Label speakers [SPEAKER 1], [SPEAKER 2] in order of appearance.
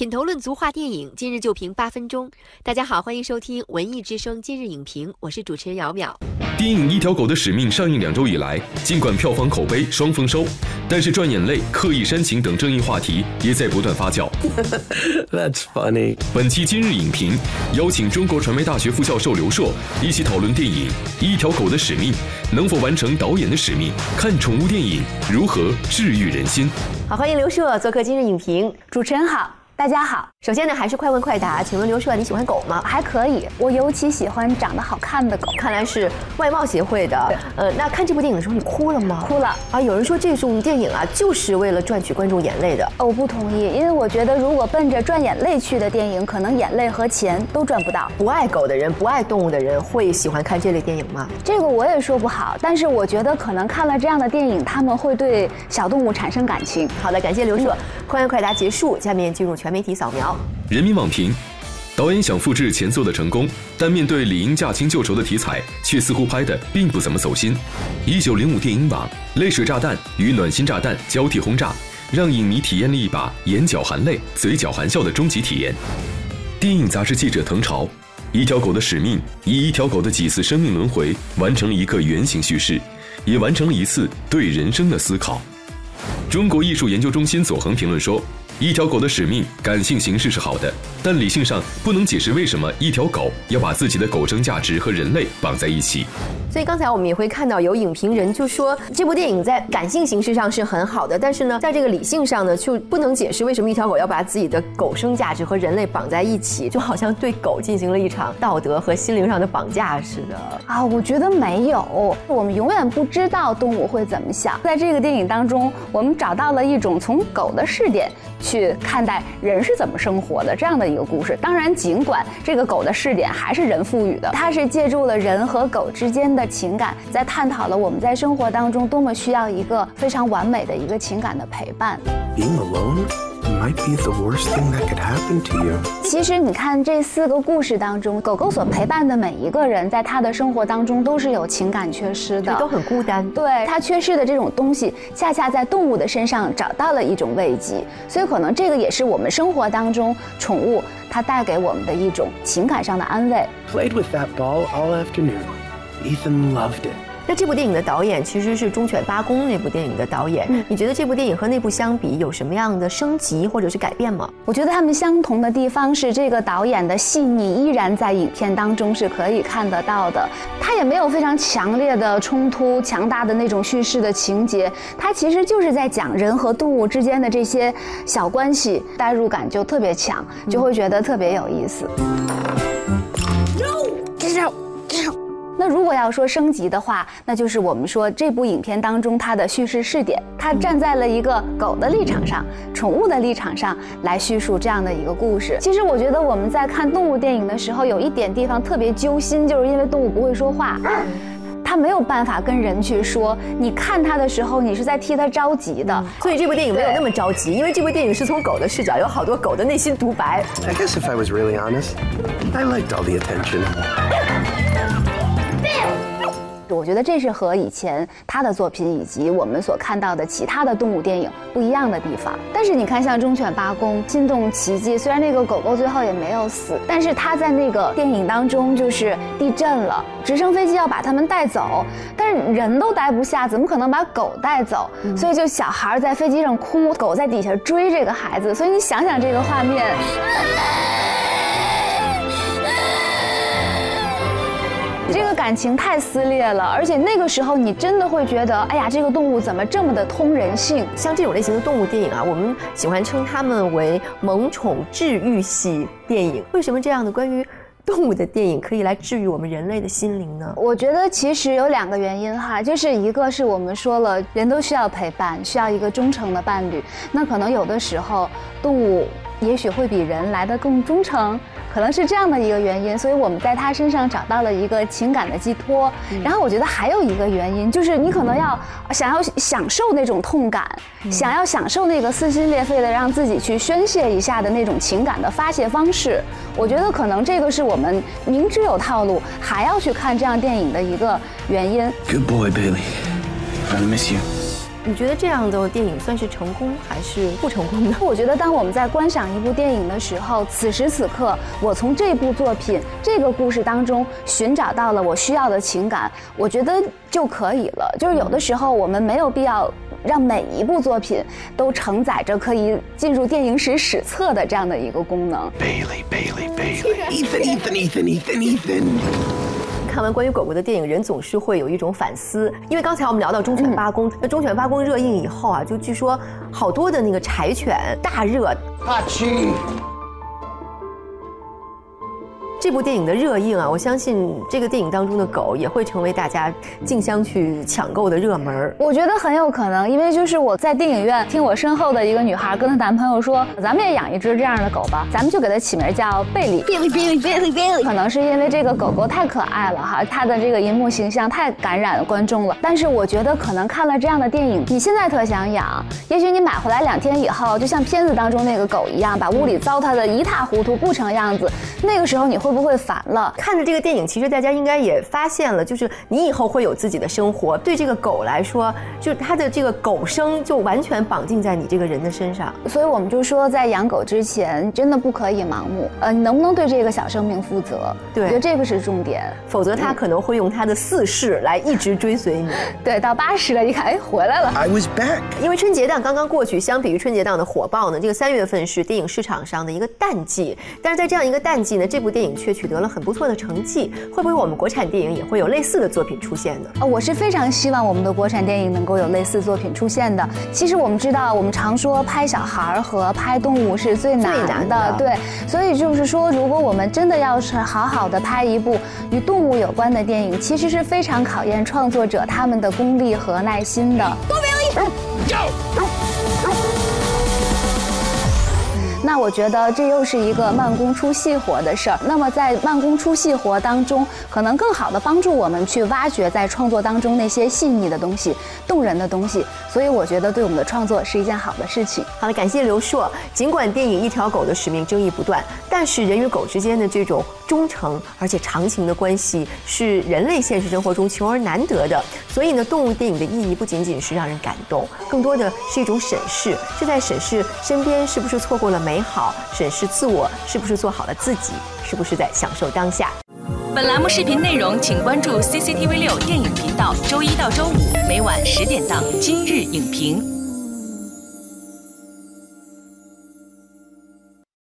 [SPEAKER 1] 品头论足话电影，今日就评八分钟。大家好，欢迎收听文艺之声今日影评，我是主持人姚淼。
[SPEAKER 2] 电影《一条狗的使命》上映两周以来，尽管票房口碑双丰收，但是赚眼泪、刻意煽情等争议话题也在不断发酵。
[SPEAKER 3] That's funny。
[SPEAKER 2] 本期今日影评邀请中国传媒大学副教授刘硕一起讨论电影《一条狗的使命》能否完成导演的使命，看宠物电影如何治愈人心。
[SPEAKER 1] 好，欢迎刘硕做客今日影评。
[SPEAKER 4] 主持人好。大家好，
[SPEAKER 1] 首先呢，还是快问快答，请问刘硕，你喜欢狗吗？
[SPEAKER 4] 还可以，我尤其喜欢长得好看的狗。
[SPEAKER 1] 看来是外貌协会的。呃，那看这部电影的时候，你哭了吗？
[SPEAKER 4] 哭了
[SPEAKER 1] 啊！有人说这种电影啊，就是为了赚取观众眼泪的。
[SPEAKER 4] 哦我不同意，因为我觉得如果奔着赚眼泪去的电影，可能眼泪和钱都赚不到。
[SPEAKER 1] 不爱狗的人，不爱动物的人，会喜欢看这类电影吗？
[SPEAKER 4] 这个我也说不好，但是我觉得可能看了这样的电影，他们会对小动物产生感情。
[SPEAKER 1] 好的，感谢刘硕。快问快答结束，下面进入全媒体扫描。
[SPEAKER 2] 人民网评：导演想复制前作的成功，但面对理应驾轻就熟的题材，却似乎拍的并不怎么走心。一九零五电影网泪水炸弹与暖心炸弹交替轰炸，让影迷体验了一把眼角含泪、嘴角含笑的终极体验。电影杂志记者滕潮：一条狗的使命，以一条狗的几次生命轮回，完成了一个圆形叙事，也完成了一次对人生的思考。中国艺术研究中心左恒评论说。一条狗的使命，感性形式是好的，但理性上不能解释为什么一条狗要把自己的狗生价值和人类绑在一起。
[SPEAKER 1] 所以刚才我们也会看到有影评人就说，这部电影在感性形式上是很好的，但是呢，在这个理性上呢，就不能解释为什么一条狗要把自己的狗生价值和人类绑在一起，就好像对狗进行了一场道德和心灵上的绑架似的。
[SPEAKER 4] 啊，我觉得没有，我们永远不知道动物会怎么想。在这个电影当中，我们找到了一种从狗的视点。去看待人是怎么生活的这样的一个故事。当然，尽管这个狗的视点还是人赋予的，它是借助了人和狗之间的情感，在探讨了我们在生活当中多么需要一个非常完美的一个情感的陪伴。
[SPEAKER 3] Being alone. might be the worst thing that could happen to you。
[SPEAKER 4] 其实你看这四个故事当中，狗狗所陪伴的每一个人，在他的生活当中都是有情感缺失的，
[SPEAKER 1] 都很孤单。
[SPEAKER 4] 对他缺失的这种东西，恰恰在动物的身上找到了一种慰藉，所以可能这个也是我们生活当中宠物它带给我们的一种情感上的安慰。
[SPEAKER 3] Played with that ball all afternoon. Ethan loved it.
[SPEAKER 1] 那这部电影的导演其实是《忠犬八公》那部电影的导演，你觉得这部电影和那部相比有什么样的升级或者是改变吗？
[SPEAKER 4] 我觉得他们相同的地方是，这个导演的细腻依然在影片当中是可以看得到的，他也没有非常强烈的冲突、强大的那种叙事的情节，他其实就是在讲人和动物之间的这些小关系，代入感就特别强，就会觉得特别有意思。那果要说升级的话，那就是我们说这部影片当中它的叙事视点，它站在了一个狗的立场上、宠物的立场上来叙述这样的一个故事。其实我觉得我们在看动物电影的时候，有一点地方特别揪心，就是因为动物不会说话，它没有办法跟人去说。你看它的时候，你是在替它着急的。
[SPEAKER 1] 所以这部电影没有那么着急，因为这部电影是从狗的视角，有好多狗的内心独白。
[SPEAKER 3] I guess if I was really honest, I liked all the attention.
[SPEAKER 4] 我觉得这是和以前他的作品以及我们所看到的其他的动物电影不一样的地方。但是你看，像《忠犬八公》《心动奇迹》，虽然那个狗狗最后也没有死，但是他在那个电影当中就是地震了，直升飞机要把他们带走，但是人都待不下，怎么可能把狗带走？所以就小孩在飞机上哭，狗在底下追这个孩子。所以你想想这个画面。这个感情太撕裂了，而且那个时候你真的会觉得，哎呀，这个动物怎么这么的通人性？
[SPEAKER 1] 像这种类型的动物电影啊，我们喜欢称它们为萌宠治愈系电影。为什么这样的关于动物的电影可以来治愈我们人类的心灵呢？
[SPEAKER 4] 我觉得其实有两个原因哈，就是一个是我们说了，人都需要陪伴，需要一个忠诚的伴侣。那可能有的时候动物。也许会比人来的更忠诚，可能是这样的一个原因，所以我们在他身上找到了一个情感的寄托。然后我觉得还有一个原因，就是你可能要想要享受那种痛感，想要享受那个撕心裂肺的让自己去宣泄一下的那种情感的发泄方式。我觉得可能这个是我们明知有套路还要去看这样电影的一个原因。
[SPEAKER 3] Good boy, Bailey. I miss you.
[SPEAKER 1] 你觉得这样的电影算是成功还是不成功呢？
[SPEAKER 4] 我觉得当我们在观赏一部电影的时候，此时此刻，我从这部作品、这个故事当中寻找到了我需要的情感，我觉得就可以了。就是有的时候我们没有必要让每一部作品都承载着可以进入电影史史册的这样的一个功能。
[SPEAKER 3] Bailey, Bailey, Bailey. Ethan, Ethan, Ethan, Ethan, Ethan.
[SPEAKER 1] 看完关于狗狗的电影，人总是会有一种反思。因为刚才我们聊到忠犬八公，那忠犬八公热映以后啊，就据说好多的那个柴犬大热。这部电影的热映啊，我相信这个电影当中的狗也会成为大家竞相去抢购的热门儿。
[SPEAKER 4] 我觉得很有可能，因为就是我在电影院听我身后的一个女孩跟她男朋友说，咱们也养一只这样的狗吧，咱们就给它起名叫贝利。贝利，贝利，贝利，贝利。可能是因为这个狗狗太可爱了哈，它的这个荧幕形象太感染观众了。但是我觉得可能看了这样的电影，你现在特想养，也许你买回来两天以后，就像片子当中那个狗一样，把屋里糟蹋的一塌糊涂，不成样子。那个时候你会不会烦了？
[SPEAKER 1] 看着这个电影，其实大家应该也发现了，就是你以后会有自己的生活。对这个狗来说，就是它的这个狗生就完全绑定在你这个人的身上。
[SPEAKER 4] 所以我们就说，在养狗之前，真的不可以盲目。呃，你能不能对这个小生命负责？
[SPEAKER 1] 对
[SPEAKER 4] 我觉得这个是重点。
[SPEAKER 1] 否则它可能会用它的四世来一直追随你。
[SPEAKER 4] 对，到八十了，一看，哎，回来了。
[SPEAKER 3] I was back.
[SPEAKER 1] 因为春节档刚刚过去，相比于春节档的火爆呢，这个三月份是电影市场上的一个淡季。但是在这样一个淡季呢，这部电影却取得了很不错的成绩。会不会我们国产电影也会有类似的作品出现呢？
[SPEAKER 4] 呃，我是非常希望我们的国产电影能够有类似作品出现的。其实我们知道，我们常说拍小孩儿和拍动物是最难的，
[SPEAKER 1] 难的
[SPEAKER 4] 对。所以就是说，如果我们真的要是好好的拍一部与动物有关的电影，其实是非常考验创作者他们的功力和耐心的。那我觉得这又是一个慢工出细活的事儿。那么在慢工出细活当中，可能更好的帮助我们去挖掘在创作当中那些细腻的东西、动人的东西。所以我觉得对我们的创作是一件好的事情。
[SPEAKER 1] 好了，感谢刘硕。尽管电影《一条狗的使命》争议不断，但是人与狗之间的这种忠诚而且长情的关系是人类现实生活中求而难得的。所以呢，动物电影的意义不仅仅是让人感动，更多的是一种审视，是在审视身边是不是错过了美好好，审视自我是不是做好了自己，是不是在享受当下。
[SPEAKER 5] 本栏目视频内容，请关注 CCTV 六电影频道，周一到周五每晚十点档《今日影评》。